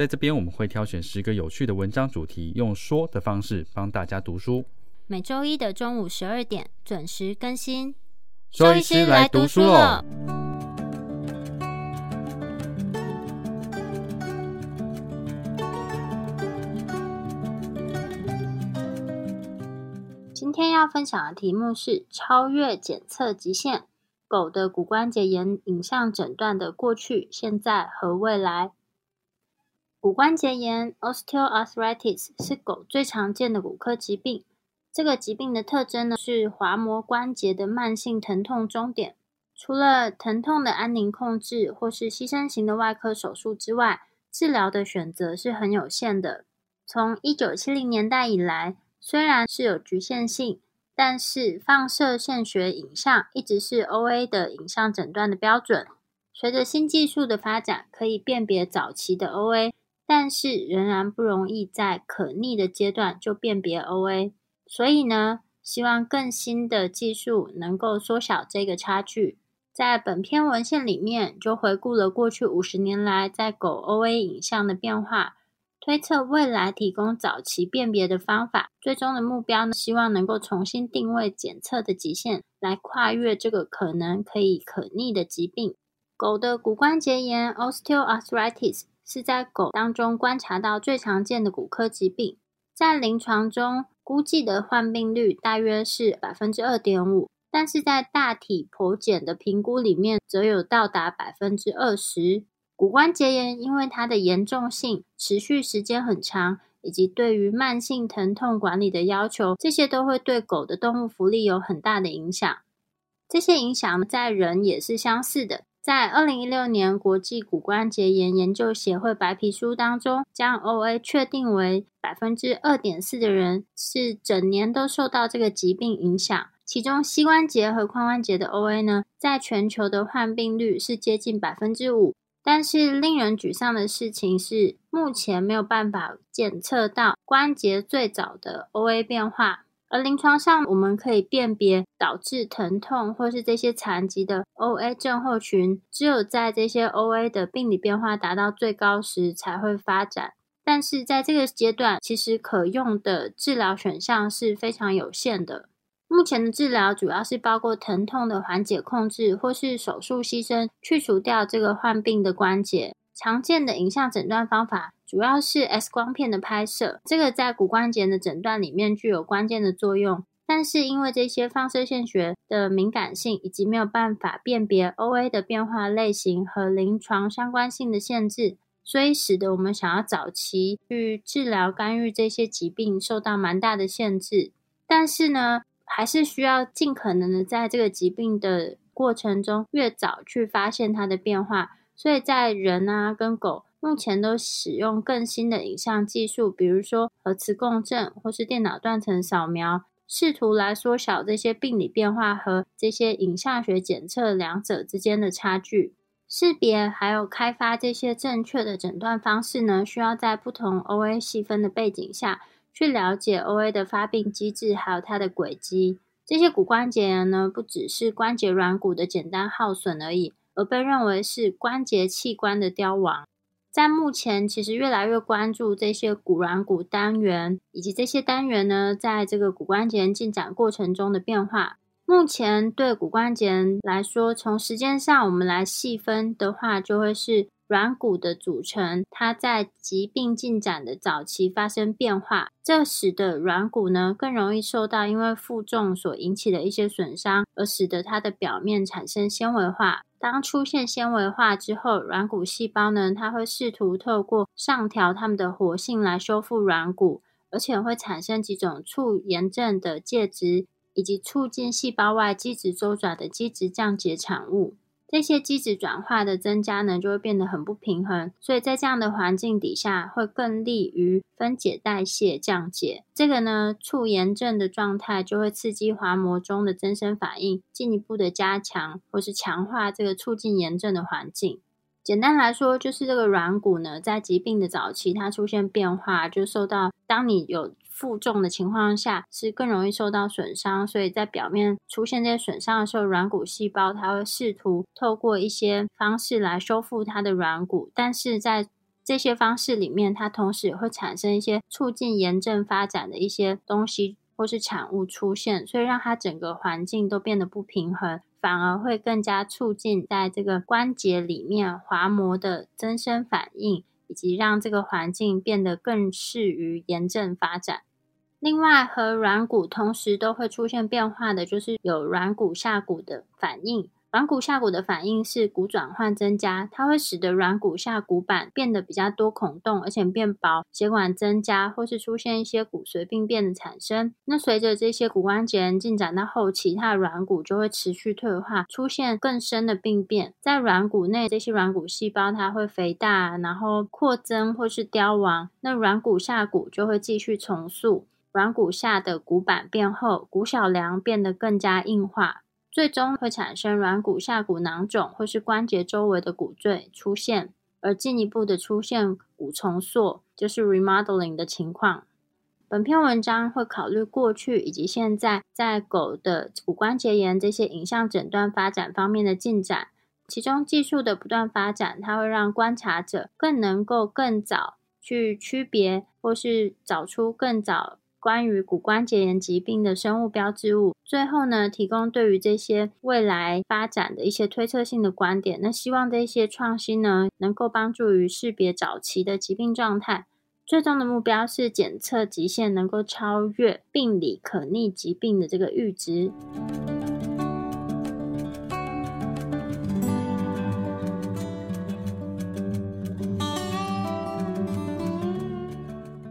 在这边我们会挑选十个有趣的文章主题，用说的方式帮大家读书。每周一的中午十二点准时更新。周医师来读书了。今天要分享的题目是超越检测极限：狗的骨关节炎影像诊断的过去、现在和未来。骨关节炎 （osteoarthritis） 是狗最常见的骨科疾病。这个疾病的特征呢是滑膜关节的慢性疼痛终点。除了疼痛的安宁控制或是牺牲型的外科手术之外，治疗的选择是很有限的。从一九七零年代以来，虽然是有局限性，但是放射线学影像一直是 OA 的影像诊断的标准。随着新技术的发展，可以辨别早期的 OA。但是仍然不容易在可逆的阶段就辨别 OA，所以呢，希望更新的技术能够缩小这个差距。在本篇文献里面，就回顾了过去五十年来在狗 OA 影像的变化，推测未来提供早期辨别的方法。最终的目标呢，希望能够重新定位检测的极限，来跨越这个可能可以可逆的疾病。狗的骨关节炎 （Osteoarthritis）。是在狗当中观察到最常见的骨科疾病，在临床中估计的患病率大约是百分之二点五，但是在大体剖检的评估里面，则有到达百分之二十。骨关节炎因为它的严重性、持续时间很长，以及对于慢性疼痛管理的要求，这些都会对狗的动物福利有很大的影响。这些影响在人也是相似的。在二零一六年国际骨关节炎研究协会白皮书当中，将 OA 确定为百分之二点四的人是整年都受到这个疾病影响。其中膝关节和髋关节的 OA 呢，在全球的患病率是接近百分之五。但是令人沮丧的事情是，目前没有办法检测到关节最早的 OA 变化。而临床上，我们可以辨别导致疼痛或是这些残疾的 OA 症候群，只有在这些 OA 的病理变化达到最高时才会发展。但是在这个阶段，其实可用的治疗选项是非常有限的。目前的治疗主要是包括疼痛的缓解控制，或是手术牺牲去除掉这个患病的关节。常见的影像诊断方法主要是 X 光片的拍摄，这个在骨关节的诊断里面具有关键的作用。但是因为这些放射线学的敏感性，以及没有办法辨别 OA 的变化类型和临床相关性的限制，所以使得我们想要早期去治疗干预这些疾病受到蛮大的限制。但是呢，还是需要尽可能的在这个疾病的过程中越早去发现它的变化。所以在人啊跟狗目前都使用更新的影像技术，比如说核磁共振或是电脑断层扫描，试图来缩小这些病理变化和这些影像学检测两者之间的差距。识别还有开发这些正确的诊断方式呢，需要在不同 OA 细分的背景下去了解 OA 的发病机制，还有它的轨迹。这些骨关节炎呢，不只是关节软骨的简单耗损而已。而被认为是关节器官的凋亡，在目前其实越来越关注这些骨软骨单元，以及这些单元呢，在这个骨关节进展过程中的变化。目前对骨关节来说，从时间上我们来细分的话，就会是。软骨的组成，它在疾病进展的早期发生变化，这使得软骨呢更容易受到因为负重所引起的一些损伤，而使得它的表面产生纤维化。当出现纤维化之后，软骨细胞呢，它会试图透过上调它们的活性来修复软骨，而且会产生几种促炎症的介质，以及促进细胞外基质周转的基质降解产物。这些基质转化的增加呢，就会变得很不平衡，所以在这样的环境底下，会更利于分解代谢降解。这个呢，促炎症的状态就会刺激滑膜中的增生反应，进一步的加强或是强化这个促进炎症的环境。简单来说，就是这个软骨呢，在疾病的早期，它出现变化，就受到当你有。负重的情况下是更容易受到损伤，所以在表面出现这些损伤的时候，软骨细胞它会试图透过一些方式来修复它的软骨，但是在这些方式里面，它同时也会产生一些促进炎症发展的一些东西或是产物出现，所以让它整个环境都变得不平衡，反而会更加促进在这个关节里面滑膜的增生反应，以及让这个环境变得更适于炎症发展。另外，和软骨同时都会出现变化的，就是有软骨下骨的反应。软骨下骨的反应是骨转换增加，它会使得软骨下骨板变得比较多孔洞，而且变薄，血管增加，或是出现一些骨髓病变的产生。那随着这些骨关节进展到后期，它的软骨就会持续退化，出现更深的病变。在软骨内，这些软骨细胞它会肥大，然后扩增或是凋亡。那软骨下骨就会继续重塑。软骨下的骨板变厚，骨小梁变得更加硬化，最终会产生软骨下骨囊肿或是关节周围的骨赘出现，而进一步的出现骨重塑，就是 remodeling 的情况。本篇文章会考虑过去以及现在在狗的骨关节炎这些影像诊断发展方面的进展，其中技术的不断发展，它会让观察者更能够更早去区别或是找出更早。关于骨关节炎疾病的生物标志物，最后呢，提供对于这些未来发展的一些推测性的观点。那希望这些创新呢，能够帮助于识别早期的疾病状态。最终的目标是检测极限能够超越病理可逆疾病的这个阈值。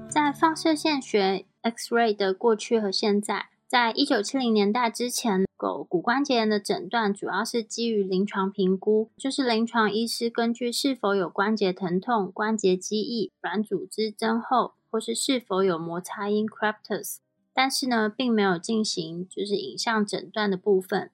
在放射线学。X-ray 的过去和现在，在一九七零年代之前，狗骨关节炎的诊断主要是基于临床评估，就是临床医师根据是否有关节疼痛、关节积液、软组织增厚，或是是否有摩擦音 （creptus），但是呢，并没有进行就是影像诊断的部分。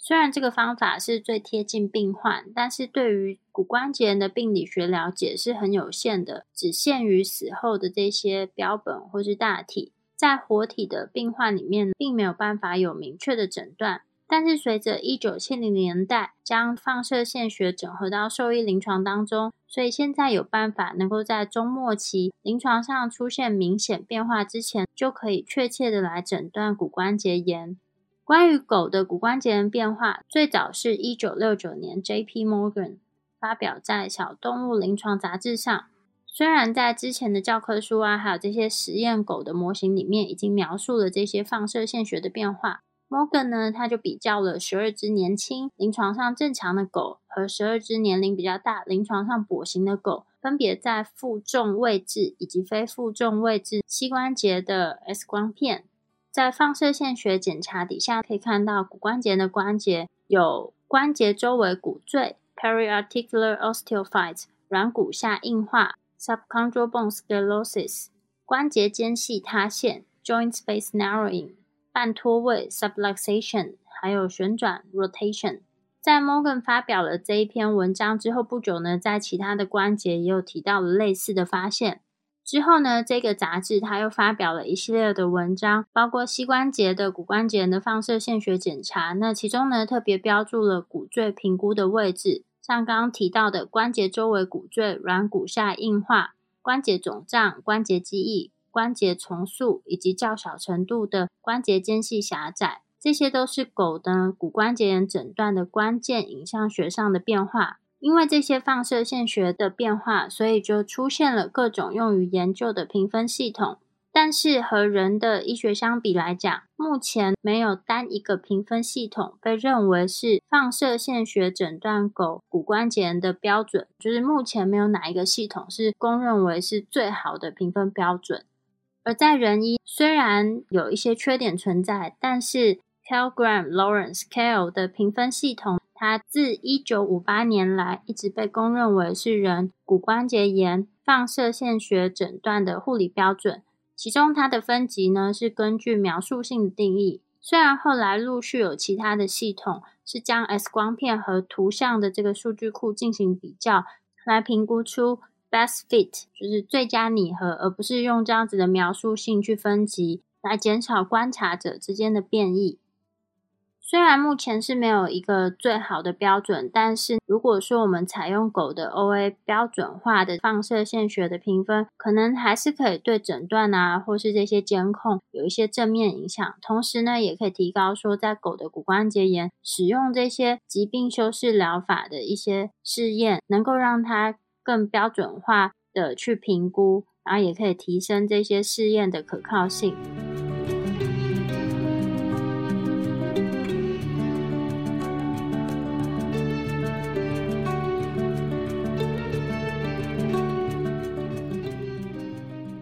虽然这个方法是最贴近病患，但是对于骨关节炎的病理学了解是很有限的，只限于死后的这些标本或是大体，在活体的病患里面并没有办法有明确的诊断。但是随着一九七零年代将放射线学整合到兽医临床当中，所以现在有办法能够在中末期临床上出现明显变化之前，就可以确切的来诊断骨关节炎。关于狗的骨关节炎变化，最早是一九六九年 J.P. Morgan 发表在《小动物临床杂志》上。虽然在之前的教科书啊，还有这些实验狗的模型里面，已经描述了这些放射线学的变化，Morgan 呢，他就比较了十二只年轻、临床上正常的狗和十二只年龄比较大、临床上跛行的狗，分别在负重位置以及非负重位置膝关节的 X 光片。在放射线学检查底下，可以看到骨关节的关节有关节周围骨赘 （periarticular osteophyte）、软骨下硬化 （subchondral bone sclerosis）、关节间隙塌陷 （joint space narrowing）、半脱位 （subluxation） 还有旋转 （rotation）。在 Morgan 发表了这一篇文章之后不久呢，在其他的关节也有提到了类似的发现。之后呢，这个杂志它又发表了一系列的文章，包括膝关节的骨关节的放射线学检查。那其中呢，特别标注了骨赘评估的位置，像刚刚提到的关节周围骨赘、软骨下硬化、关节肿胀、关节积液、关节重塑，以及较小程度的关节间隙狭窄，这些都是狗的骨关节炎诊断的关键影像学上的变化。因为这些放射线学的变化，所以就出现了各种用于研究的评分系统。但是和人的医学相比来讲，目前没有单一个评分系统被认为是放射线学诊断狗骨关节炎的标准。就是目前没有哪一个系统是公认为是最好的评分标准。而在人医，虽然有一些缺点存在，但是 Cal Graham Lawrence Cal 的评分系统。它自一九五八年来一直被公认为是人骨关节炎放射线学诊断的护理标准。其中它的分级呢是根据描述性定义。虽然后来陆续有其他的系统是将 X 光片和图像的这个数据库进行比较，来评估出 best fit，就是最佳拟合，而不是用这样子的描述性去分级，来减少观察者之间的变异。虽然目前是没有一个最好的标准，但是如果说我们采用狗的 OA 标准化的放射线学的评分，可能还是可以对诊断啊，或是这些监控有一些正面影响。同时呢，也可以提高说在狗的骨关节炎使用这些疾病修饰疗法的一些试验，能够让它更标准化的去评估，然后也可以提升这些试验的可靠性。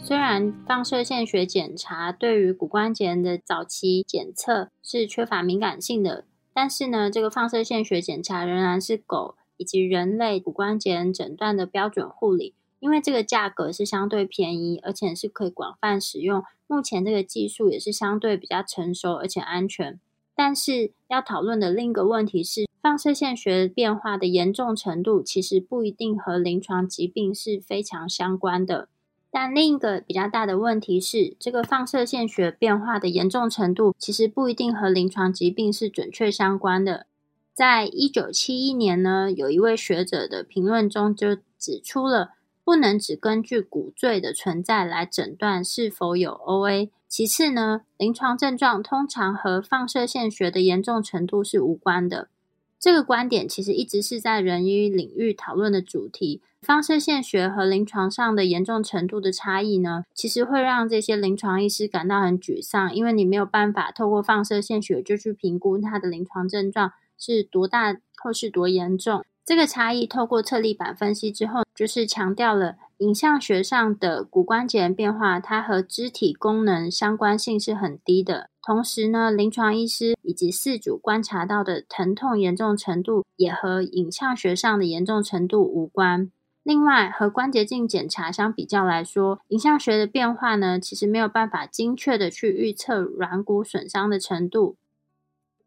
虽然放射线学检查对于骨关节炎的早期检测是缺乏敏感性的，但是呢，这个放射线学检查仍然是狗以及人类骨关节诊断的标准护理，因为这个价格是相对便宜，而且是可以广泛使用。目前这个技术也是相对比较成熟而且安全。但是要讨论的另一个问题是，放射线学变化的严重程度其实不一定和临床疾病是非常相关的。但另一个比较大的问题是，这个放射线学变化的严重程度其实不一定和临床疾病是准确相关的。在一九七一年呢，有一位学者的评论中就指出了，不能只根据骨赘的存在来诊断是否有 OA。其次呢，临床症状通常和放射线学的严重程度是无关的。这个观点其实一直是在人医领域讨论的主题。放射线学和临床上的严重程度的差异呢，其实会让这些临床医师感到很沮丧，因为你没有办法透过放射线学就去评估他的临床症状是多大或是多严重。这个差异透过侧立板分析之后，就是强调了影像学上的骨关节变化，它和肢体功能相关性是很低的。同时呢，临床医师以及四组观察到的疼痛严重程度，也和影像学上的严重程度无关。另外，和关节镜检查相比较来说，影像学的变化呢，其实没有办法精确的去预测软骨损伤的程度。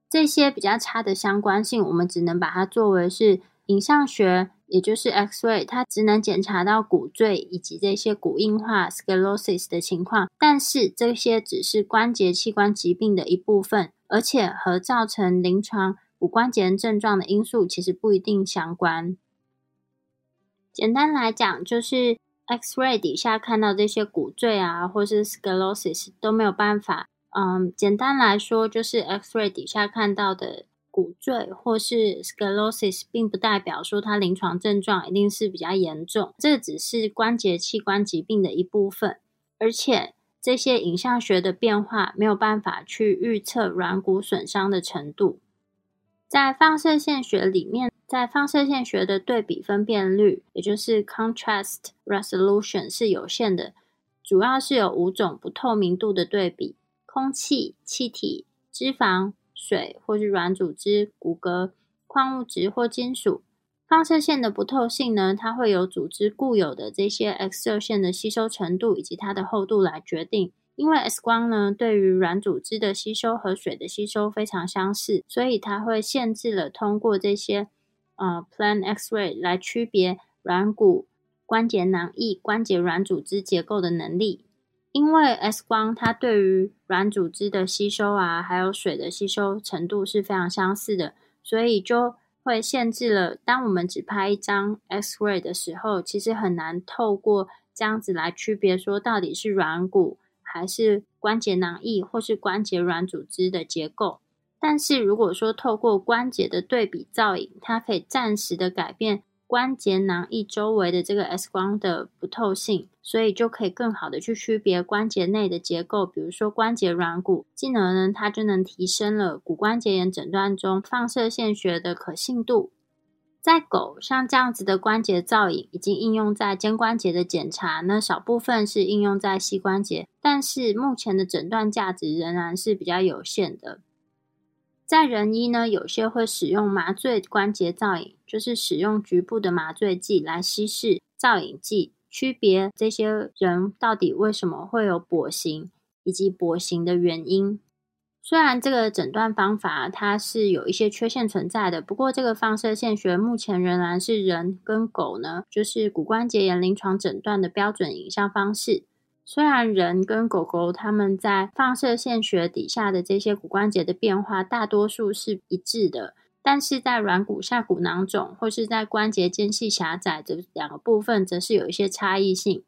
这些比较差的相关性，我们只能把它作为是影像学，也就是 X-ray，它只能检查到骨赘以及这些骨硬化 （sclerosis） 的情况，但是这些只是关节器官疾病的一部分，而且和造成临床骨关节症状的因素其实不一定相关。简单来讲，就是 X-ray 底下看到这些骨赘啊，或是 sclerosis 都没有办法。嗯，简单来说，就是 X-ray 底下看到的骨赘或是 sclerosis，并不代表说它临床症状一定是比较严重。这只是关节器官疾病的一部分，而且这些影像学的变化没有办法去预测软骨损伤的程度。在放射线学里面，在放射线学的对比分辨率，也就是 contrast resolution 是有限的，主要是有五种不透明度的对比：空气、气体、脂肪、水或是软组织、骨骼、矿物质或金属。放射线的不透性呢，它会由组织固有的这些 X 射线的吸收程度以及它的厚度来决定。因为 X 光呢，对于软组织的吸收和水的吸收非常相似，所以它会限制了通过这些呃 Plan X-ray 来区别软骨、关节囊液、关节软组织结构的能力。因为 X 光它对于软组织的吸收啊，还有水的吸收程度是非常相似的，所以就会限制了。当我们只拍一张 X-ray 的时候，其实很难透过这样子来区别说到底是软骨。还是关节囊液或是关节软组织的结构，但是如果说透过关节的对比造影，它可以暂时的改变关节囊液周围的这个 X 光的不透性，所以就可以更好的去区别关节内的结构，比如说关节软骨，进而呢，它就能提升了骨关节炎诊断中放射线学的可信度。在狗像这样子的关节造影已经应用在肩关节的检查，那少部分是应用在膝关节，但是目前的诊断价值仍然是比较有限的。在人医呢，有些会使用麻醉关节造影，就是使用局部的麻醉剂来稀释造影剂，区别这些人到底为什么会有跛行，以及跛行的原因。虽然这个诊断方法它是有一些缺陷存在的，不过这个放射线学目前仍然是人跟狗呢，就是骨关节炎临床诊断的标准影像方式。虽然人跟狗狗他们在放射线学底下的这些骨关节的变化大多数是一致的，但是在软骨下骨囊肿或是在关节间隙狭窄这两个部分，则是有一些差异性。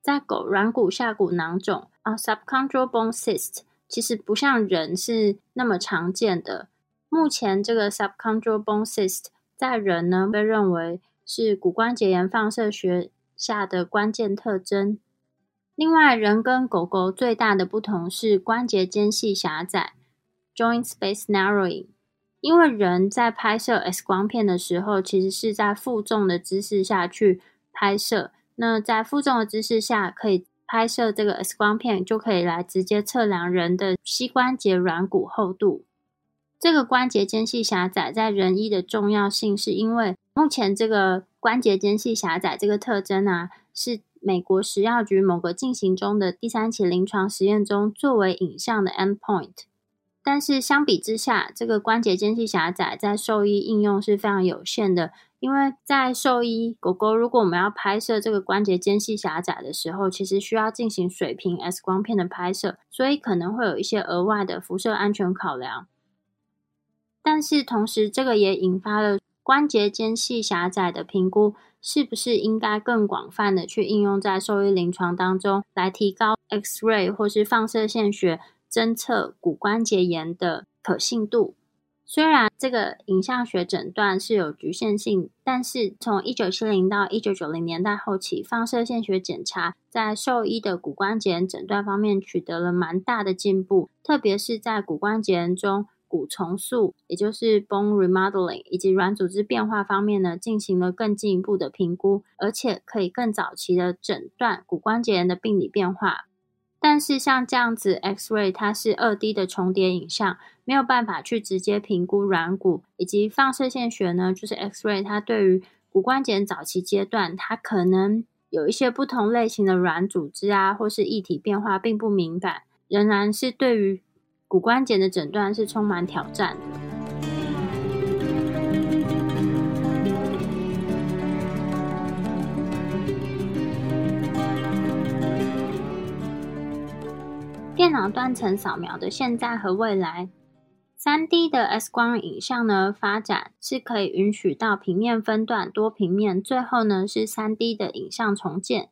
在狗软骨下骨囊肿啊，subchondral bone cyst，其实不像人是那么常见的。目前这个 subchondral bone cyst 在人呢被认为是骨关节炎放射学下的关键特征。另外，人跟狗狗最大的不同是关节间隙狭窄 （joint space narrowing）。因为人在拍摄 X 光片的时候，其实是在负重的姿势下去拍摄。那在负重的姿势下，可以拍摄这个 X 光片，就可以来直接测量人的膝关节软骨厚度。这个关节间隙狭窄在人医的重要性，是因为目前这个关节间隙狭窄这个特征啊，是。美国食药局某个进行中的第三期临床实验中，作为影像的 endpoint，但是相比之下，这个关节间隙狭窄在兽医应用是非常有限的。因为在兽医狗狗，如果我们要拍摄这个关节间隙狭窄的时候，其实需要进行水平 X 光片的拍摄，所以可能会有一些额外的辐射安全考量。但是同时，这个也引发了关节间隙狭窄的评估。是不是应该更广泛的去应用在兽医临床当中，来提高 X-ray 或是放射线学侦测骨关节炎的可信度？虽然这个影像学诊断是有局限性，但是从一九七零到一九九零年代后期，放射线学检查在兽医的骨关节诊断方面取得了蛮大的进步，特别是在骨关节炎中。骨重塑，也就是 bone remodeling，以及软组织变化方面呢，进行了更进一步的评估，而且可以更早期的诊断骨关节炎的病理变化。但是像这样子，X-ray 它是二 D 的重叠影像，没有办法去直接评估软骨，以及放射线学呢，就是 X-ray 它对于骨关节早期阶段，它可能有一些不同类型的软组织啊，或是异体变化，并不敏感，仍然是对于。骨关节的诊断是充满挑战的。电脑断层扫描的现在和未来，三 D 的 X 光影像呢发展是可以允许到平面分段、多平面，最后呢是三 D 的影像重建。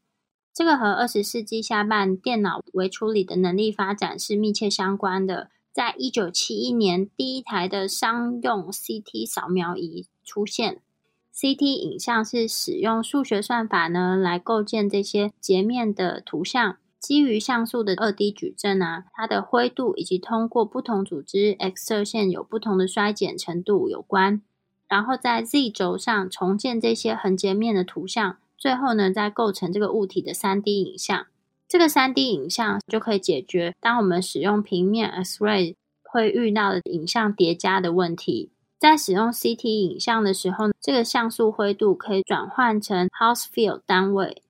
这个和二十世纪下半电脑微处理的能力发展是密切相关的。在一九七一年，第一台的商用 CT 扫描仪出现。CT 影像是使用数学算法呢来构建这些截面的图像，基于像素的二 D 矩阵啊，它的灰度以及通过不同组织 X 射线有不同的衰减程度有关。然后在 Z 轴上重建这些横截面的图像，最后呢再构成这个物体的三 D 影像。这个三 D 影像就可以解决当我们使用平面 X-ray 会遇到的影像叠加的问题。在使用 CT 影像的时候，这个像素灰度可以转换成 Hounsfield 单位，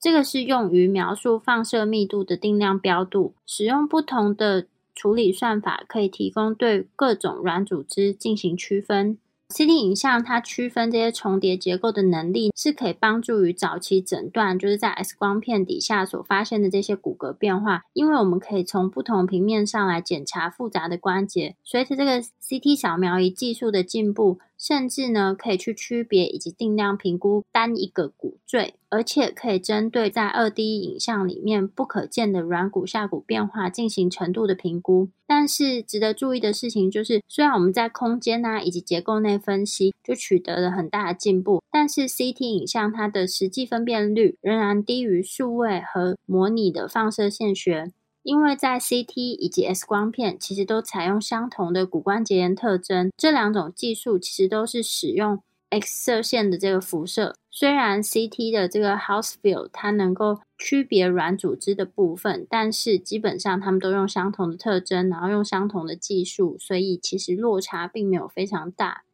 这个是用于描述放射密度的定量标度。使用不同的处理算法，可以提供对各种软组织进行区分。CT 影像它区分这些重叠结构的能力，是可以帮助于早期诊断，就是在 X 光片底下所发现的这些骨骼变化。因为我们可以从不同平面上来检查复杂的关节。随着这个 CT 扫描仪技术的进步，甚至呢可以去区别以及定量评估单一个骨赘。而且可以针对在二 D 影像里面不可见的软骨下骨变化进行程度的评估。但是值得注意的事情就是，虽然我们在空间啊以及结构内分析就取得了很大的进步，但是 CT 影像它的实际分辨率仍然低于数位和模拟的放射线学。因为在 CT 以及 X 光片其实都采用相同的骨关节炎特征，这两种技术其实都是使用 X 射线的这个辐射。虽然 CT 的这个 Housefield 它能够区别软组织的部分，但是基本上他们都用相同的特征，然后用相同的技术，所以其实落差并没有非常大。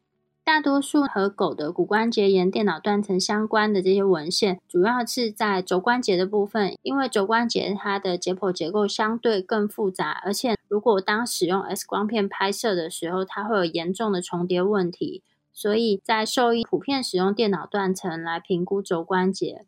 大多数和狗的骨关节炎电脑断层相关的这些文献，主要是在肘关节的部分，因为肘关节它的解剖结构相对更复杂，而且如果当使用 X 光片拍摄的时候，它会有严重的重叠问题，所以在兽医普遍使用电脑断层来评估肘关节。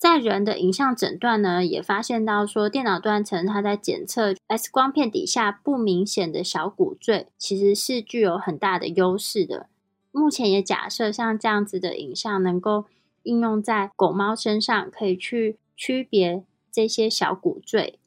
在人的影像诊断呢，也发现到说，电脑断层它在检测 X 光片底下不明显的小骨赘，其实是具有很大的优势的。目前也假设像这样子的影像能够应用在狗猫身上，可以去区别这些小骨赘。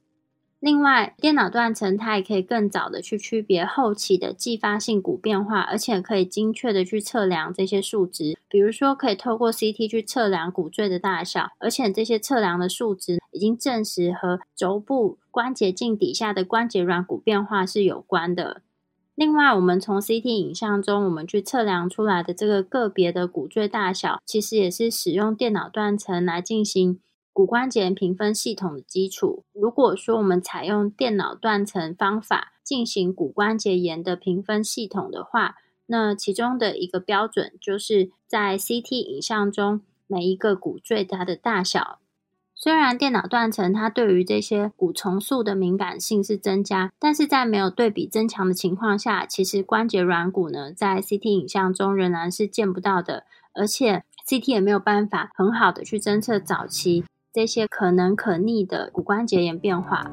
另外，电脑断层它也可以更早的去区别后期的继发性骨变化，而且可以精确的去测量这些数值。比如说，可以透过 CT 去测量骨赘的大小，而且这些测量的数值已经证实和轴部关节镜底下的关节软骨变化是有关的。另外，我们从 CT 影像中我们去测量出来的这个个别的骨赘大小，其实也是使用电脑断层来进行。骨关节评分系统的基础。如果说我们采用电脑断层方法进行骨关节炎的评分系统的话，那其中的一个标准就是在 CT 影像中每一个骨赘它的大小。虽然电脑断层它对于这些骨重塑的敏感性是增加，但是在没有对比增强的情况下，其实关节软骨呢在 CT 影像中仍然是见不到的，而且 CT 也没有办法很好的去侦测早期。这些可能可逆的骨关节炎变化，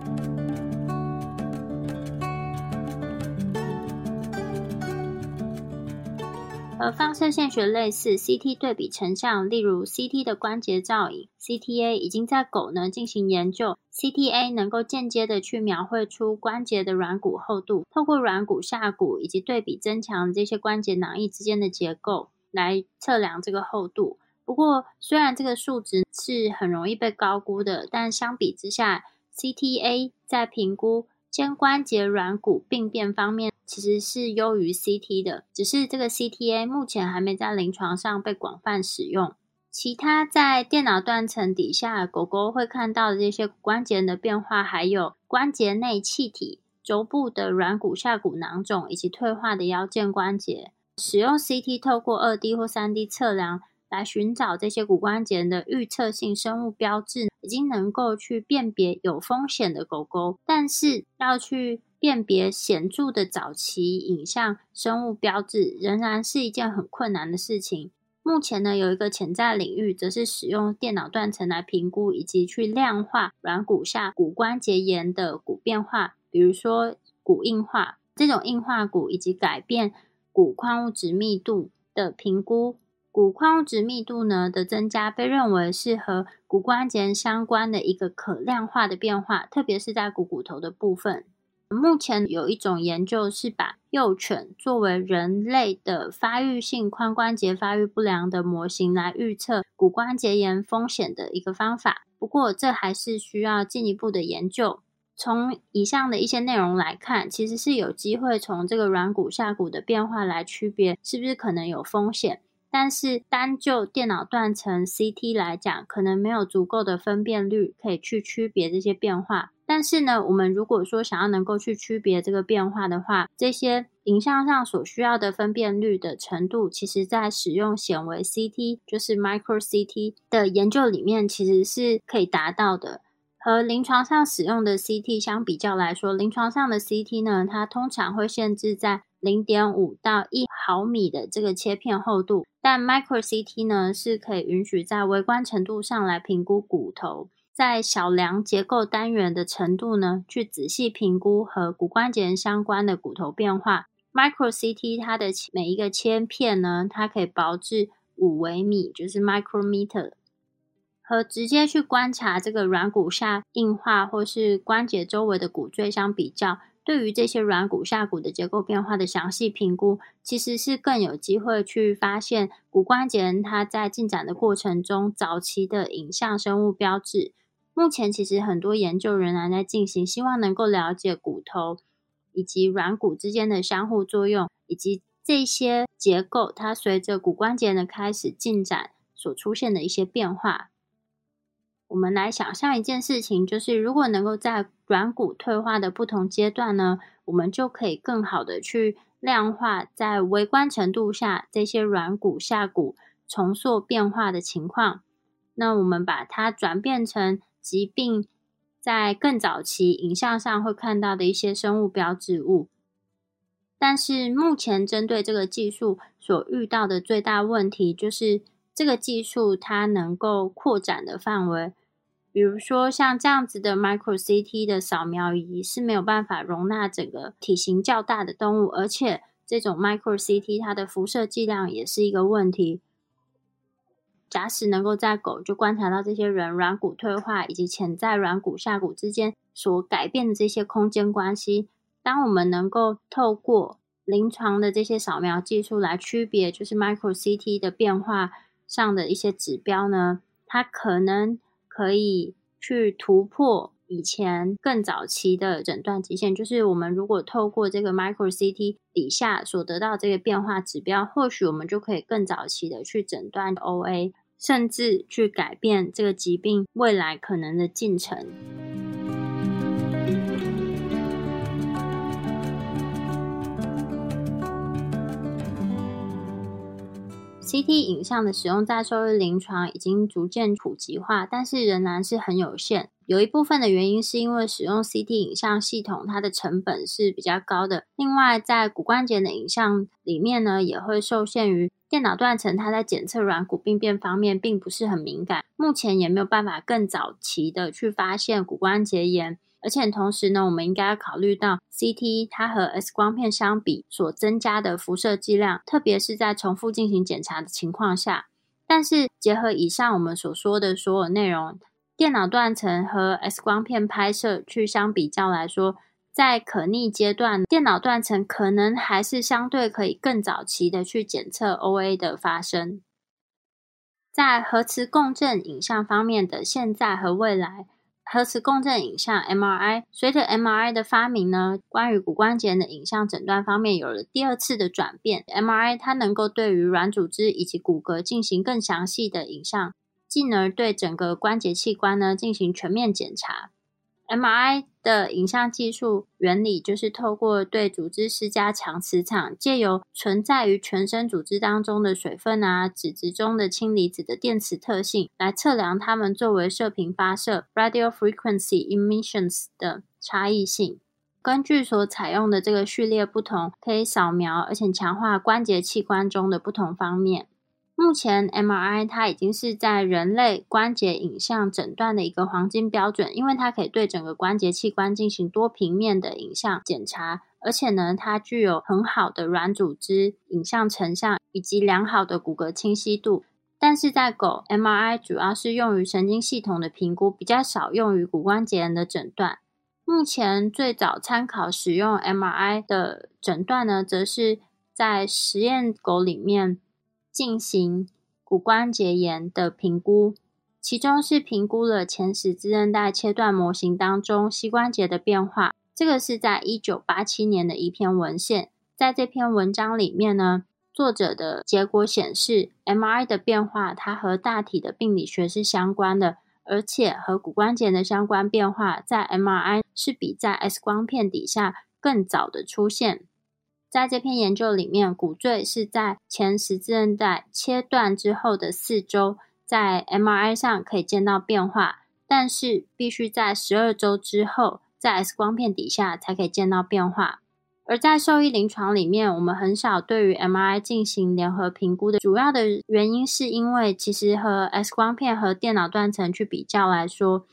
和放射线学类似，CT 对比成像，例如 CT 的关节造影 （CTA） 已经在狗呢进行研究。CTA 能够间接的去描绘出关节的软骨厚度，透过软骨下骨以及对比增强这些关节囊液之间的结构来测量这个厚度。不过，虽然这个数值是很容易被高估的，但相比之下，CTA 在评估肩关节软骨病变方面其实是优于 CT 的。只是这个 CTA 目前还没在临床上被广泛使用。其他在电脑断层底下狗狗会看到的这些关节的变化，还有关节内气体、轴部的软骨下骨囊肿以及退化的腰间关节。使用 CT 透过二 D 或三 D 测量。来寻找这些骨关节的预测性生物标志，已经能够去辨别有风险的狗狗，但是要去辨别显著的早期影像生物标志，仍然是一件很困难的事情。目前呢，有一个潜在领域，则是使用电脑断层来评估以及去量化软骨下骨关节炎的骨变化，比如说骨硬化，这种硬化骨以及改变骨矿物质密度的评估。骨矿物质密度呢的增加，被认为是和骨关节相关的一个可量化的变化，特别是在股骨头的部分。目前有一种研究是把幼犬作为人类的发育性髋关节发育不良的模型来预测骨关节炎风险的一个方法。不过，这还是需要进一步的研究。从以上的一些内容来看，其实是有机会从这个软骨下骨的变化来区别是不是可能有风险。但是单就电脑断层 CT 来讲，可能没有足够的分辨率可以去区别这些变化。但是呢，我们如果说想要能够去区别这个变化的话，这些影像上所需要的分辨率的程度，其实在使用显微 CT，就是 Micro CT 的研究里面，其实是可以达到的。和临床上使用的 CT 相比较来说，临床上的 CT 呢，它通常会限制在零点五到一毫米的这个切片厚度，但 Micro CT 呢是可以允许在微观程度上来评估骨头在小梁结构单元的程度呢，去仔细评估和骨关节相关的骨头变化。Micro CT 它的每一个切片呢，它可以薄至五微米，就是 micrometer。和直接去观察这个软骨下硬化或是关节周围的骨赘相比较，对于这些软骨下骨的结构变化的详细评估，其实是更有机会去发现骨关节它在进展的过程中早期的影像生物标志。目前其实很多研究仍然在进行，希望能够了解骨头以及软骨之间的相互作用，以及这些结构它随着骨关节的开始进展。所出现的一些变化。我们来想象一件事情，就是如果能够在软骨退化的不同阶段呢，我们就可以更好的去量化在微观程度下这些软骨下骨重塑变化的情况。那我们把它转变成疾病在更早期影像上会看到的一些生物标志物。但是目前针对这个技术所遇到的最大问题，就是这个技术它能够扩展的范围，比如说像这样子的 micro CT 的扫描仪是没有办法容纳整个体型较大的动物，而且这种 micro CT 它的辐射剂量也是一个问题。假使能够在狗就观察到这些人软骨退化以及潜在软骨下骨之间所改变的这些空间关系，当我们能够透过临床的这些扫描技术来区别，就是 micro CT 的变化上的一些指标呢，它可能可以去突破以前更早期的诊断极限。就是我们如果透过这个 micro CT 底下所得到这个变化指标，或许我们就可以更早期的去诊断 OA。甚至去改变这个疾病未来可能的进程。CT 影像的使用在兽医临床已经逐渐普及化，但是仍然是很有限。有一部分的原因是因为使用 CT 影像系统，它的成本是比较高的。另外，在骨关节的影像里面呢，也会受限于。电脑断层，它在检测软骨病变方面并不是很敏感，目前也没有办法更早期的去发现骨关节炎。而且同时呢，我们应该要考虑到 CT 它和 X 光片相比所增加的辐射剂量，特别是在重复进行检查的情况下。但是结合以上我们所说的所有内容，电脑断层和 X 光片拍摄去相比较来说。在可逆阶段，电脑断层可能还是相对可以更早期的去检测 OA 的发生。在核磁共振影像方面的现在和未来，核磁共振影像 MRI 随着 MRI 的发明呢，关于骨关节的影像诊断方面有了第二次的转变。MRI 它能够对于软组织以及骨骼进行更详细的影像，进而对整个关节器官呢进行全面检查。MRI 的影像技术原理就是透过对组织施加强磁场，借由存在于全身组织当中的水分啊、脂质中的氢离子的电磁特性，来测量它们作为射频发射 （radio frequency emissions） 的差异性。根据所采用的这个序列不同，可以扫描而且强化关节器官中的不同方面。目前，MRI 它已经是在人类关节影像诊断的一个黄金标准，因为它可以对整个关节器官进行多平面的影像检查，而且呢，它具有很好的软组织影像成像以及良好的骨骼清晰度。但是在狗，MRI 主要是用于神经系统的评估，比较少用于骨关节炎的诊断。目前最早参考使用 MRI 的诊断呢，则是在实验狗里面。进行骨关节炎的评估，其中是评估了前十字韧带切断模型当中膝关节的变化。这个是在一九八七年的一篇文献，在这篇文章里面呢，作者的结果显示，MRI 的变化它和大体的病理学是相关的，而且和骨关节的相关变化在 MRI 是比在 X 光片底下更早的出现。在这篇研究里面，骨赘是在前十字韧带切断之后的四周，在 MRI 上可以见到变化，但是必须在十二周之后，在 X 光片底下才可以见到变化。而在兽医临床里面，我们很少对于 MRI 进行联合评估的主要的原因，是因为其实和 X 光片和电脑断层去比较来说。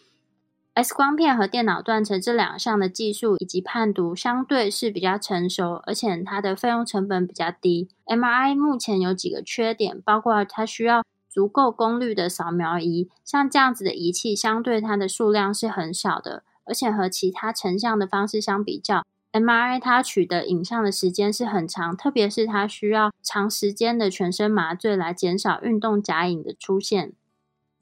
X 光片和电脑断层这两项的技术以及判读相对是比较成熟，而且它的费用成本比较低。MRI 目前有几个缺点，包括它需要足够功率的扫描仪，像这样子的仪器相对它的数量是很少的，而且和其他成像的方式相比较，MRI 它取得影像的时间是很长，特别是它需要长时间的全身麻醉来减少运动假影的出现。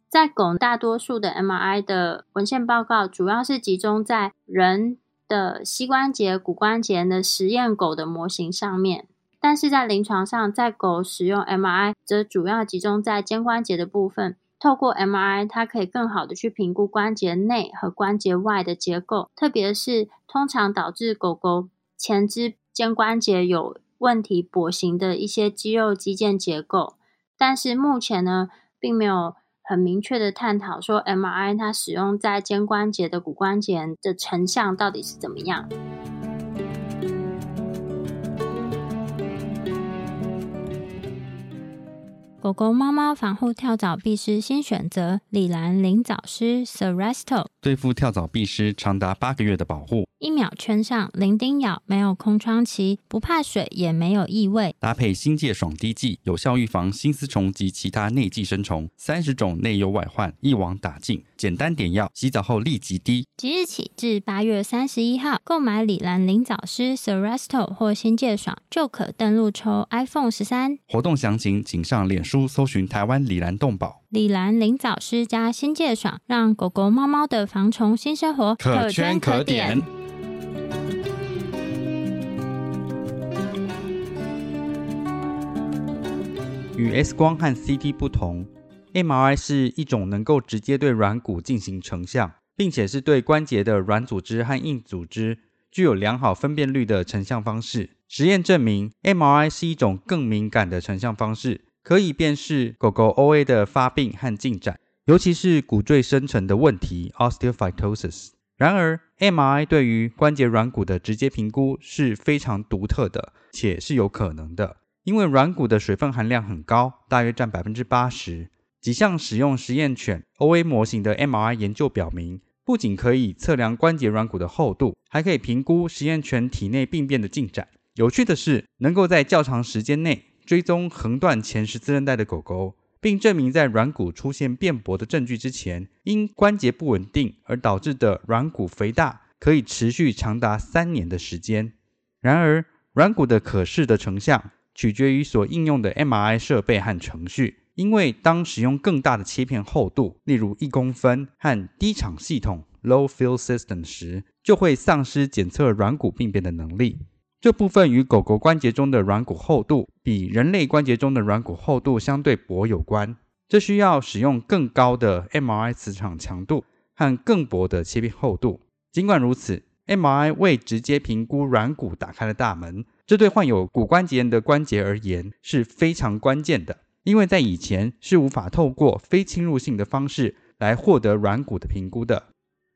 在狗大多数的 MRI 的文献报告，主要是集中在人的膝关节、骨关节的实验狗的模型上面。但是在临床上，在狗使用 MRI 则主要集中在肩关节的部分。透过 MRI，它可以更好的去评估关节内和关节外的结构，特别是通常导致狗狗前肢肩关节有问题跛行的一些肌肉肌腱结构。但是目前呢，并没有很明确的探讨说 MRI 它使用在肩关节的骨关节的成像到底是怎么样。狗狗、猫猫防护跳蚤必虱新选择——李兰灵藻虱 s e r e s t o 对付跳蚤、蜱虱长达八个月的保护。一秒圈上，零叮咬，没有空窗期，不怕水，也没有异味。搭配新界爽滴剂，有效预防新丝虫及其他内寄生虫。三十种内忧外患一网打尽，简单点药，洗澡后立即滴。即日起至八月三十一号，购买李兰灵藻师 s e r e s t o 或新界爽，就可登录抽 iPhone 十三。活动详情请上脸书搜寻台湾李兰动保。李兰灵藻师加新界爽，让狗狗、猫猫的防虫新生活可圈可点。与 X 光和 CT 不同，MRI 是一种能够直接对软骨进行成像，并且是对关节的软组织和硬组织具有良好分辨率的成像方式。实验证明，MRI 是一种更敏感的成像方式。可以辨识狗狗 OA 的发病和进展，尤其是骨赘生成的问题 （osteophytosis）。然而，MRI 对于关节软骨的直接评估是非常独特的，且是有可能的，因为软骨的水分含量很高，大约占百分之八十。几项使用实验犬 OA 模型的 MRI 研究表明，不仅可以测量关节软骨的厚度，还可以评估实验犬体内病变的进展。有趣的是，能够在较长时间内。追踪横断前十字韧带的狗狗，并证明在软骨出现变薄的证据之前，因关节不稳定而导致的软骨肥大可以持续长达三年的时间。然而，软骨的可视的成像取决于所应用的 MRI 设备和程序，因为当使用更大的切片厚度，例如一公分和低场系统 （Low Field System） 时，就会丧失检测软骨病变的能力。这部分与狗狗关节中的软骨厚度比人类关节中的软骨厚度相对薄有关。这需要使用更高的 MRI 磁场强度和更薄的切片厚度。尽管如此，MRI 未直接评估软骨打开了大门，这对患有骨关节炎的关节而言是非常关键的，因为在以前是无法透过非侵入性的方式来获得软骨的评估的。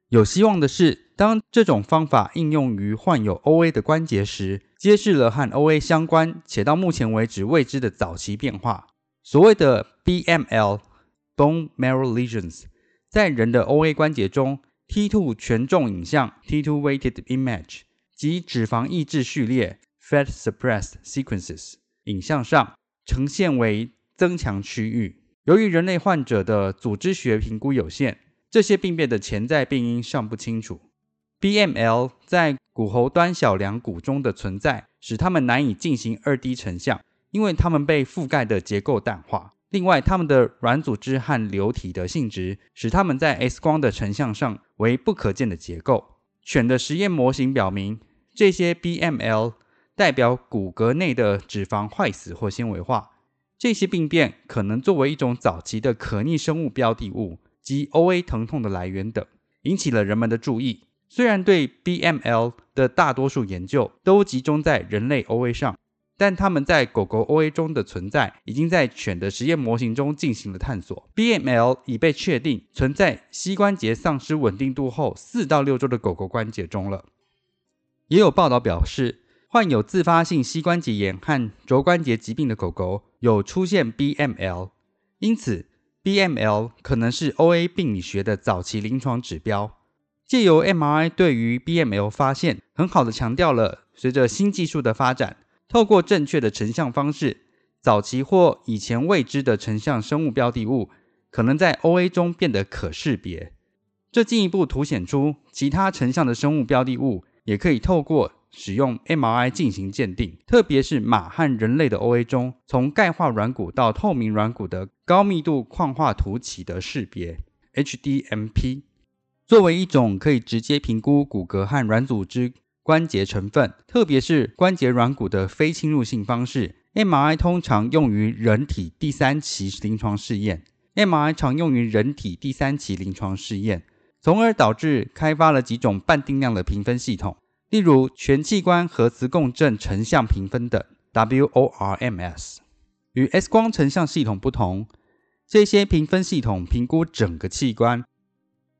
有希望的是，当这种方法应用于患有 OA 的关节时，揭示了和 OA 相关且到目前为止未知的早期变化。所谓的 BML（Bone Marrow Lesions） 在人的 OA 关节中，T2 全重影像 （T2 Weighted Image） 及脂肪抑制序列 （Fat Suppressed Sequences） 影像上呈现为增强区域。由于人类患者的组织学评估有限。这些病变的潜在病因尚不清楚。BML 在骨骺端小梁骨中的存在，使它们难以进行二 D 成像，因为它们被覆盖的结构淡化。另外，它们的软组织和流体的性质，使它们在 X 光的成像上为不可见的结构。犬的实验模型表明，这些 BML 代表骨骼内的脂肪坏死或纤维化。这些病变可能作为一种早期的可逆生物标的物。及 OA 疼痛的来源等，引起了人们的注意。虽然对 BML 的大多数研究都集中在人类 OA 上，但他们在狗狗 OA 中的存在，已经在犬的实验模型中进行了探索。BML 已被确定存在膝关节丧失稳定度后四到六周的狗狗关节中了。也有报道表示，患有自发性膝关节炎和肘关节疾病的狗狗有出现 BML，因此。BML 可能是 OA 病理学的早期临床指标。借由 MRI 对于 BML 发现，很好的强调了随着新技术的发展，透过正确的成像方式，早期或以前未知的成像生物标的物可能在 OA 中变得可识别。这进一步凸显出其他成像的生物标的物也可以透过。使用 MRI 进行鉴定，特别是马和人类的 OA 中，从钙化软骨到透明软骨的高密度矿化图起的识别 （HDMP），作为一种可以直接评估骨骼和软组织关节成分，特别是关节软骨的非侵入性方式。MRI 通常用于人体第三期临床试验。MRI 常用于人体第三期临床试验，从而导致开发了几种半定量的评分系统，例如全器官核磁共振成像评分等 （WORMS）。与 X 光成像系统不同，这些评分系统评估整个器官。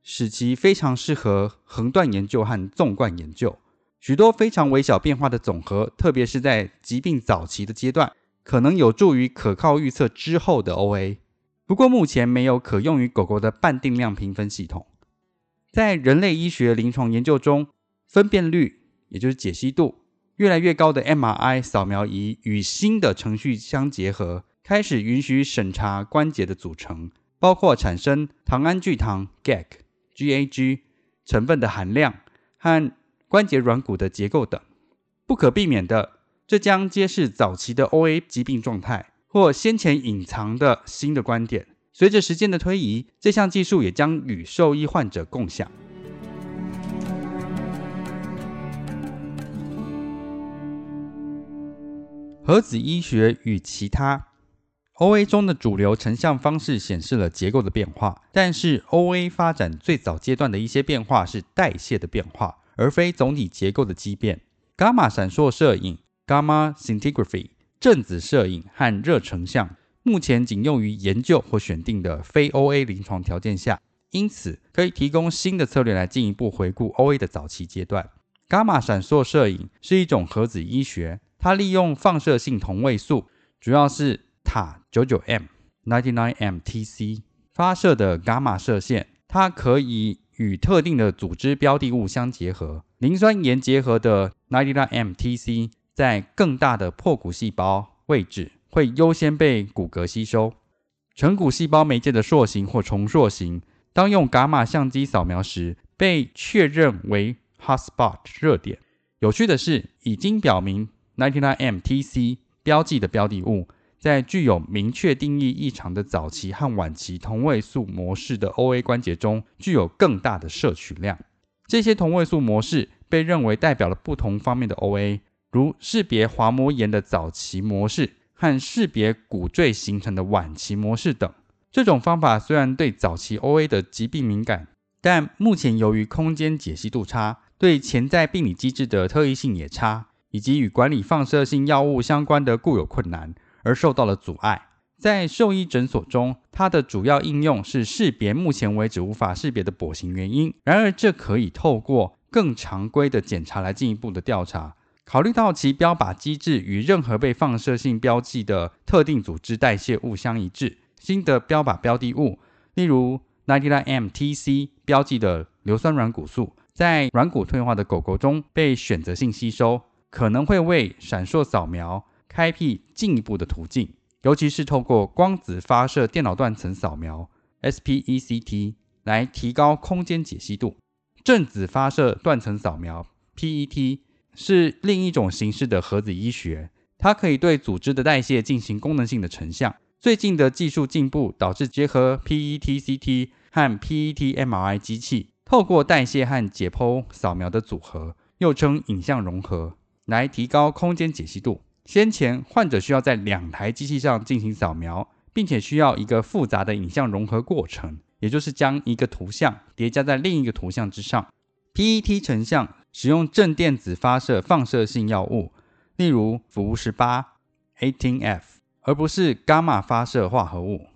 使其非常适合横断研究和纵贯研究。许多非常微小变化的总和，特别是在疾病早期的阶段，可能有助于可靠预测之后的 OA。不过，目前没有可用于狗狗的半定量评分系统。在人类医学临床研究中，分辨率也就是解析度越来越高的 MRI 扫描仪与新的程序相结合，开始允许审查关节的组成，包括产生糖胺聚糖 （GAG）。GAG 成分的含量和关节软骨的结构等，不可避免的，这将揭示早期的 OA 疾病状态或先前隐藏的新的观点。随着时间的推移，这项技术也将与兽医患者共享。核子医学与其他。OA 中的主流成像方式显示了结构的变化，但是 OA 发展最早阶段的一些变化是代谢的变化，而非总体结构的畸变。伽马闪烁摄影 （Gamma Scintigraphy）、正子摄影和热成像目前仅用于研究或选定的非 OA 临床条件下，因此可以提供新的策略来进一步回顾 OA 的早期阶段。伽马闪烁摄影是一种核子医学，它利用放射性同位素，主要是。塔九九 M ninety nine M T C 发射的伽马射线，它可以与特定的组织标的物相结合。磷酸盐结合的 ninety nine M T C 在更大的破骨细胞位置会优先被骨骼吸收。成骨细胞媒介的塑形或重塑型，当用伽马相机扫描时，被确认为 hotspot 热点。有趣的是，已经表明 ninety nine M T C 标记的标的物。在具有明确定义异常的早期和晚期同位素模式的 OA 关节中，具有更大的摄取量。这些同位素模式被认为代表了不同方面的 OA，如识别滑膜炎的早期模式和识别骨赘形成的晚期模式等。这种方法虽然对早期 OA 的疾病敏感，但目前由于空间解析度差，对潜在病理机制的特异性也差，以及与管理放射性药物相关的固有困难。而受到了阻碍。在兽医诊所中，它的主要应用是识别目前为止无法识别的跛行原因。然而，这可以透过更常规的检查来进一步的调查。考虑到其标靶机制与任何被放射性标记的特定组织代谢物相一致，新的标靶标的物，例如 99MTC 标记的硫酸软骨素，在软骨退化的狗狗中被选择性吸收，可能会为闪烁扫描。开辟进一步的途径，尤其是透过光子发射电脑断层扫描 （SPECT） 来提高空间解析度。正子发射断层扫描 （PET） 是另一种形式的核子医学，它可以对组织的代谢进行功能性的成像。最近的技术进步导致结合 PET-CT 和 PET-MRI 机器，透过代谢和解剖扫描的组合，又称影像融合，来提高空间解析度。先前患者需要在两台机器上进行扫描，并且需要一个复杂的影像融合过程，也就是将一个图像叠加在另一个图像之上。PET 成像使用正电子发射放射性药物，例如氟十八 （18F），而不是伽马发射化合物。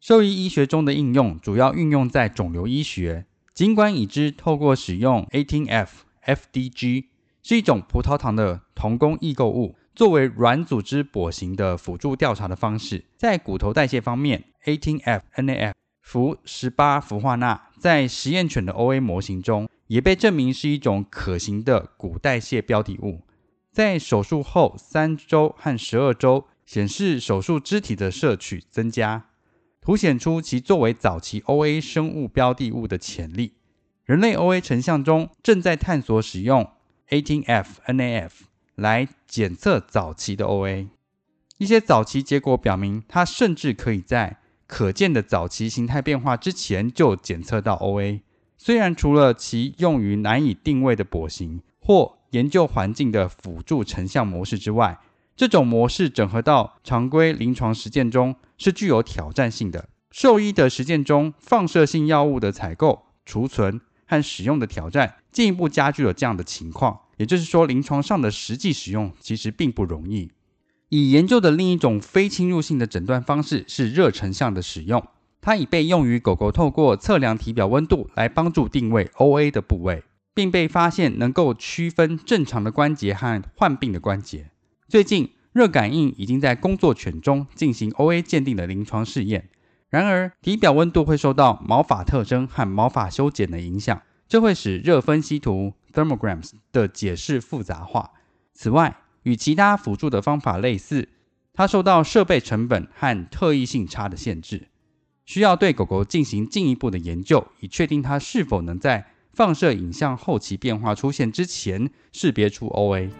兽医医学中的应用主要运用在肿瘤医学，尽管已知透过使用 18F（FDG） 是一种葡萄糖的同工异构物。作为软组织跛行的辅助调查的方式，在骨头代谢方面，18F NAF 氟十八氟化钠在实验犬的 OA 模型中也被证明是一种可行的骨代谢标的物。在手术后三周和十二周，显示手术肢体的摄取增加，凸显出其作为早期 OA 生物标的物的潜力。人类 OA 成像中正在探索使用 18F NAF。来检测早期的 OA，一些早期结果表明，它甚至可以在可见的早期形态变化之前就检测到 OA。虽然除了其用于难以定位的跛行或研究环境的辅助成像模式之外，这种模式整合到常规临床实践中是具有挑战性的。兽医的实践中，放射性药物的采购、储存和使用的挑战，进一步加剧了这样的情况。也就是说，临床上的实际使用其实并不容易。已研究的另一种非侵入性的诊断方式是热成像的使用，它已被用于狗狗透过测量体表温度来帮助定位 OA 的部位，并被发现能够区分正常的关节和患病的关节。最近，热感应已经在工作犬中进行 OA 鉴定的临床试验。然而，体表温度会受到毛发特征和毛发修剪的影响，这会使热分析图 （thermograms） 的解释复杂化。此外，与其他辅助的方法类似，它受到设备成本和特异性差的限制，需要对狗狗进行进一步的研究，以确定它是否能在放射影像后期变化出现之前识别出 OA。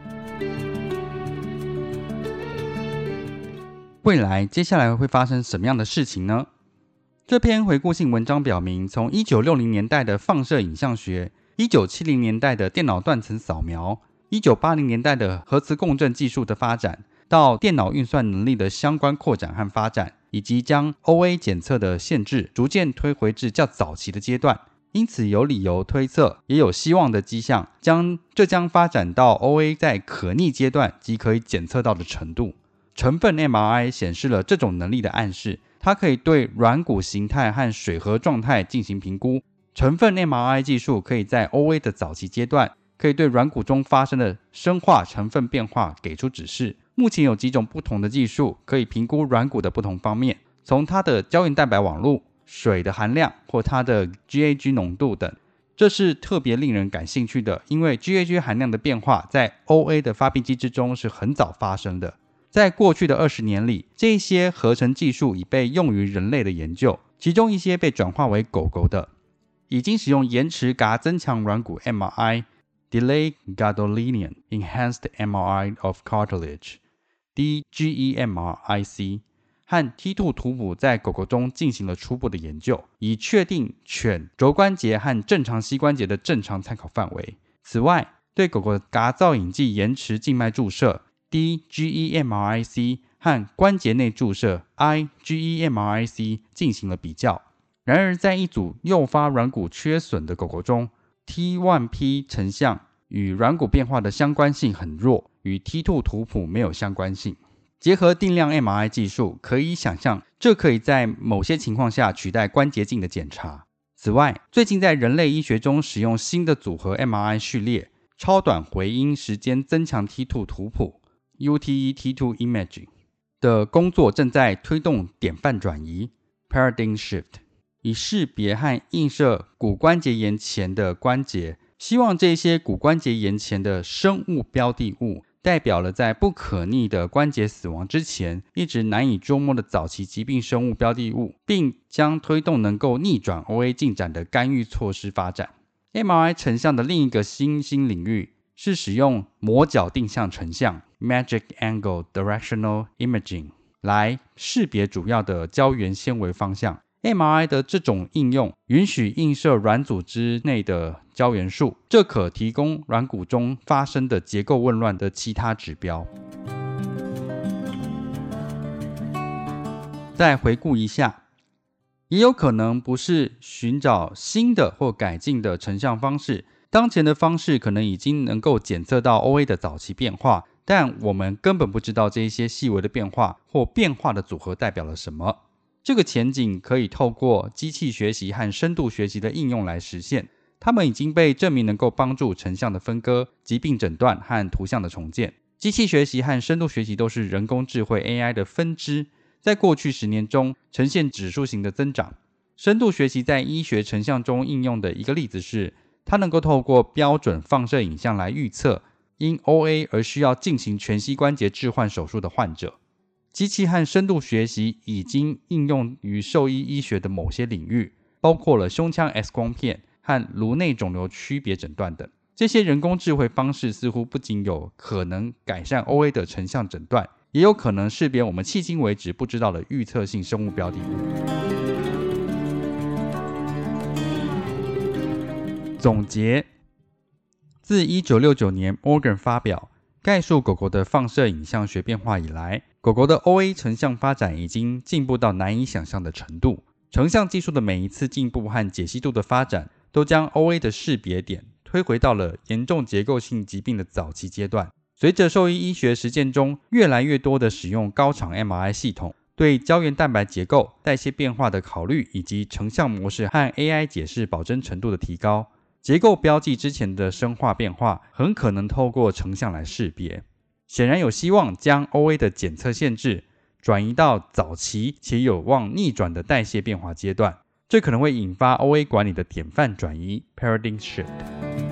未来接下来会发生什么样的事情呢？这篇回顾性文章表明，从1960年代的放射影像学、1970年代的电脑断层扫描。一九八零年代的核磁共振技术的发展，到电脑运算能力的相关扩展和发展，以及将 OA 检测的限制逐渐推回至较早期的阶段，因此有理由推测，也有希望的迹象，将这将发展到 OA 在可逆阶段即可以检测到的程度。成分 MRI 显示了这种能力的暗示，它可以对软骨形态和水合状态进行评估。成分 MRI 技术可以在 OA 的早期阶段。可以对软骨中发生的生化成分变化给出指示。目前有几种不同的技术可以评估软骨的不同方面，从它的胶原蛋白网络、水的含量或它的 GAG 浓度等。这是特别令人感兴趣的，因为 GAG 含量的变化在 OA 的发病机制中是很早发生的。在过去的二十年里，这些合成技术已被用于人类的研究，其中一些被转化为狗狗的，已经使用延迟嘎增强软骨 MRI。Delay gadolinium enhanced MRI of cartilage（DGEMRIC） 和 T2 图谱在狗狗中进行了初步的研究，以确定犬肘关节和正常膝关节的正常参考范围。此外，对狗狗的嘎造影剂延迟静脉注射 （DGEMRIC） 和关节内注射 （IGEMRIC） 进行了比较。然而，在一组诱发软骨缺损的狗狗中，T1P 成像与软骨变化的相关性很弱，与 T2 图谱没有相关性。结合定量 MRI 技术，可以想象这可以在某些情况下取代关节镜的检查。此外，最近在人类医学中使用新的组合 MRI 序列超短回音时间增强 T2 图谱 （UTE T2 Imaging） 的工作正在推动典范转移 （Paradigm Shift）。以识别和映射骨关节炎前的关节，希望这些骨关节炎前的生物标的物，代表了在不可逆的关节死亡之前，一直难以捉摸的早期疾病生物标的物，并将推动能够逆转 OA 进展的干预措施发展。MRI 成像的另一个新兴领域是使用磨角定向成像 （Magic Angle Directional Imaging） 来识别主要的胶原纤维方向。MRI 的这种应用允许映射软组织内的胶原素，这可提供软骨中发生的结构紊乱的其他指标。再回顾一下，也有可能不是寻找新的或改进的成像方式，当前的方式可能已经能够检测到 OA 的早期变化，但我们根本不知道这一些细微的变化或变化的组合代表了什么。这个前景可以透过机器学习和深度学习的应用来实现。它们已经被证明能够帮助成像的分割、疾病诊断和图像的重建。机器学习和深度学习都是人工智慧 AI 的分支，在过去十年中呈现指数型的增长。深度学习在医学成像中应用的一个例子是，它能够透过标准放射影像来预测因 OA 而需要进行全膝关节置换手术的患者。机器和深度学习已经应用于兽医医学的某些领域，包括了胸腔 X 光片和颅内肿瘤区别诊断等。这些人工智慧方式似乎不仅有可能改善 OA 的成像诊断，也有可能识别我们迄今为止不知道的预测性生物标的物。总结。自一九六九年 Morgan 发表概述狗狗的放射影像学变化以来，狗狗的 OA 成像发展已经进步到难以想象的程度。成像技术的每一次进步和解析度的发展，都将 OA 的识别点推回到了严重结构性疾病的早期阶段。随着兽医医学实践中越来越多的使用高场 MRI 系统，对胶原蛋白结构、代谢变化的考虑，以及成像模式和 AI 解释保真程度的提高。结构标记之前的生化变化，很可能透过成像来识别。显然有希望将 OA 的检测限制转移到早期且有望逆转的代谢变化阶段，这可能会引发 OA 管理的典范转移 （paradigm shift）。